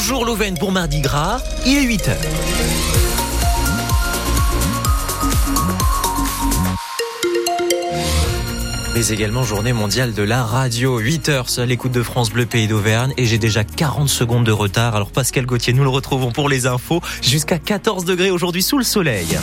Bonjour Louvain pour Mardi Gras, il est 8h. mais également journée mondiale de la radio. 8 heures seul écoute de France Bleu Pays d'Auvergne et j'ai déjà 40 secondes de retard. Alors Pascal Gauthier, nous le retrouvons pour les infos jusqu'à 14 degrés aujourd'hui sous le soleil.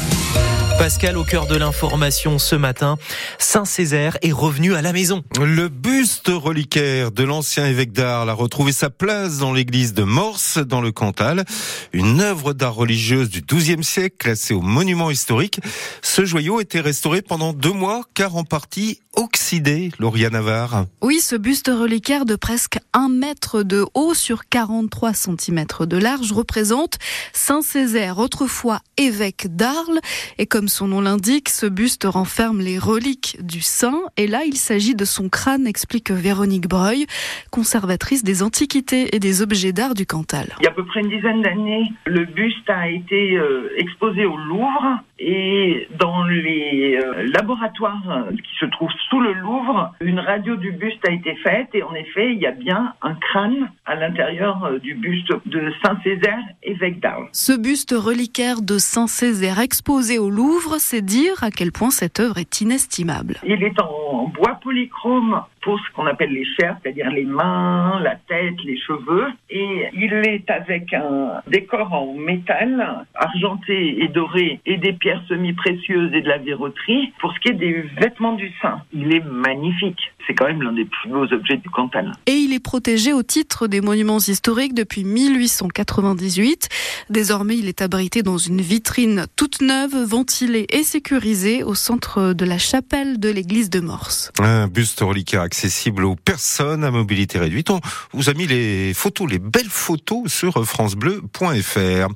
Pascal, au cœur de l'information ce matin, Saint-Césaire est revenu à la maison. Le buste reliquaire de l'ancien évêque d'Arles a retrouvé sa place dans l'église de Morse, dans le Cantal. Une œuvre d'art religieuse du XIIe siècle, classée au monument historique. Ce joyau était restauré pendant deux mois, car en partie oxydé, Lauria Navarre. Oui, ce buste reliquaire de presque un mètre de haut sur 43 cm de large représente Saint-Césaire, autrefois évêque d'Arles. Et comme son nom l'indique, ce buste renferme les reliques du saint. Et là, il s'agit de son crâne, explique Véronique Breuil, conservatrice des antiquités et des objets d'art du Cantal. Il y a à peu près une dizaine d'années, le buste a été euh, exposé au Louvre et dans les euh, laboratoires euh, qui se trouvent sous le Louvre, une radio du buste a été faite et en effet, il y a bien un crâne à l'intérieur euh, du buste de Saint-Césaire, évêque d'Arles. Ce buste reliquaire de Saint-Césaire exposé au Louvre, c'est dire à quel point cette œuvre est inestimable. Il est en bois polychrome pour ce qu'on appelle les chairs, c'est-à-dire les mains, la tête, les cheveux. Et il est avec un décor en métal, argenté et doré, et des pierres semi-précieuses et de la verroterie. Pour ce qui est des vêtements du saint, il est magnifique. C'est quand même l'un des plus beaux objets du Cantal. Et il est protégé au titre des monuments historiques depuis 1898. Désormais, il est abrité dans une vitrine toute neuve, ventilée et sécurisée au centre de la chapelle de l'église de Morse. Un buste reliquaire accessible aux personnes à mobilité réduite. On vous a mis les photos, les belles photos sur francebleu.fr.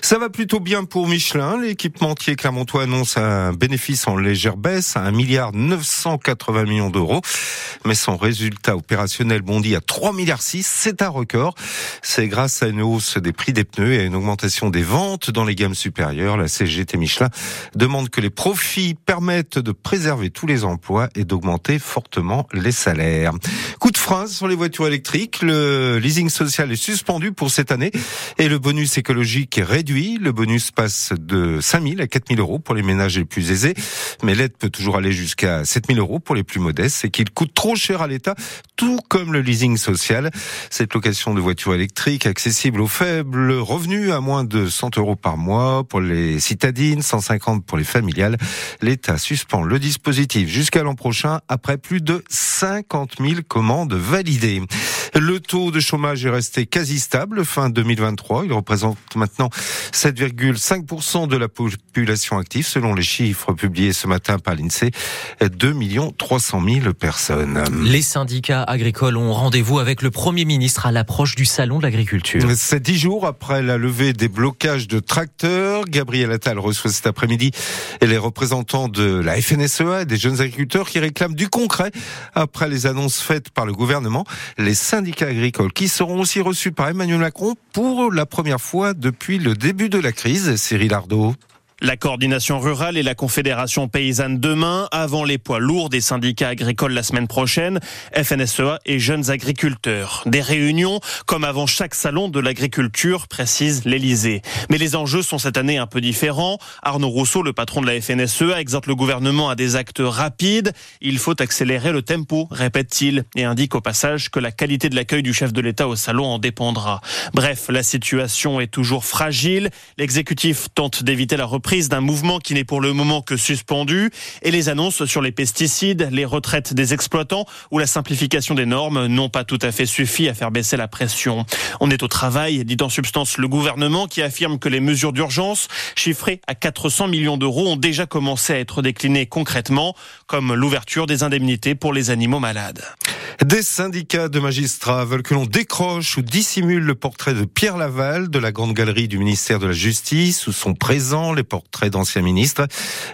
Ça va plutôt bien pour Michelin. L'équipementier clermontois annonce un bénéfice en légère baisse à 1 milliard 980 millions d'euros. Mais son résultat opérationnel bondit à 3 milliards 6. C'est un record. C'est grâce à une hausse des prix des pneus et à une augmentation des ventes dans les gammes supérieures. La CGT Michelin demande que les profits permettent de préserver tous les emplois et d'augmenter fortement les salaires. Sur les voitures électriques. Le leasing social est suspendu pour cette année et le bonus écologique est réduit. Le bonus passe de 5 000 à 4 000 euros pour les ménages les plus aisés. Mais l'aide peut toujours aller jusqu'à 7 000 euros pour les plus modestes. C'est qu'il coûte trop cher à l'État, tout comme le leasing social. Cette location de voitures électriques accessible aux faibles revenus à moins de 100 euros par mois pour les citadines, 150 pour les familiales. L'État suspend le dispositif jusqu'à l'an prochain après plus de 50 000 commandes validées. Le taux de chômage est resté quasi stable fin 2023. Il représente maintenant 7,5% de la population active selon les chiffres publiés ce matin par l'INSEE. 2 300 000 personnes. Les syndicats agricoles ont rendez-vous avec le Premier ministre à l'approche du Salon de l'agriculture. C'est dix jours après la levée des blocages de tracteurs. Gabriel Attal reçoit cet après-midi les représentants de la FNSEA et des jeunes agriculteurs qui réclament du concret après les annonces faites par le gouvernement. Les syndicats agricoles qui seront aussi reçus par Emmanuel Macron pour la première fois depuis le début de la crise. Cyril Ardo. La coordination rurale et la confédération paysanne demain, avant les poids lourds des syndicats agricoles la semaine prochaine, FNSEA et jeunes agriculteurs. Des réunions comme avant chaque salon de l'agriculture, précise l'Elysée. Mais les enjeux sont cette année un peu différents. Arnaud Rousseau, le patron de la FNSEA, exhorte le gouvernement à des actes rapides. Il faut accélérer le tempo, répète-t-il, et indique au passage que la qualité de l'accueil du chef de l'État au salon en dépendra. Bref, la situation est toujours fragile. L'exécutif tente d'éviter la reprise prise d'un mouvement qui n'est pour le moment que suspendu et les annonces sur les pesticides, les retraites des exploitants ou la simplification des normes n'ont pas tout à fait suffi à faire baisser la pression. On est au travail, dit en substance le gouvernement qui affirme que les mesures d'urgence chiffrées à 400 millions d'euros ont déjà commencé à être déclinées concrètement, comme l'ouverture des indemnités pour les animaux malades. Des syndicats de magistrats veulent que l'on décroche ou dissimule le portrait de Pierre Laval de la grande galerie du ministère de la Justice où sont présents les portrait d'anciens ministres.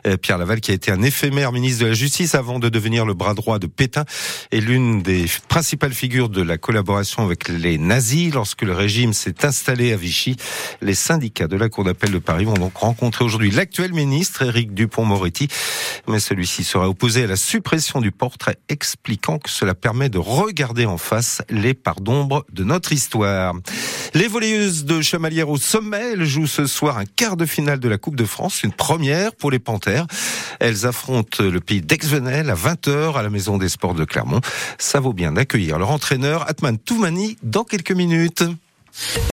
Euh, Pierre Laval, qui a été un éphémère ministre de la Justice avant de devenir le bras droit de Pétain, est l'une des principales figures de la collaboration avec les nazis. Lorsque le régime s'est installé à Vichy, les syndicats de la Cour d'appel de Paris vont donc rencontrer aujourd'hui l'actuel ministre, Éric Dupont-Moretti. Mais celui-ci sera opposé à la suppression du portrait, expliquant que cela permet de regarder en face les parts d'ombre de notre histoire. Les volleyeuses de Chamalières au sommet, elles jouent ce soir un quart de finale de la Coupe de France, une première pour les Panthères. Elles affrontent le pays d'Aix-Venel à 20h à la Maison des Sports de Clermont. Ça vaut bien d'accueillir leur entraîneur Atman Toumani dans quelques minutes.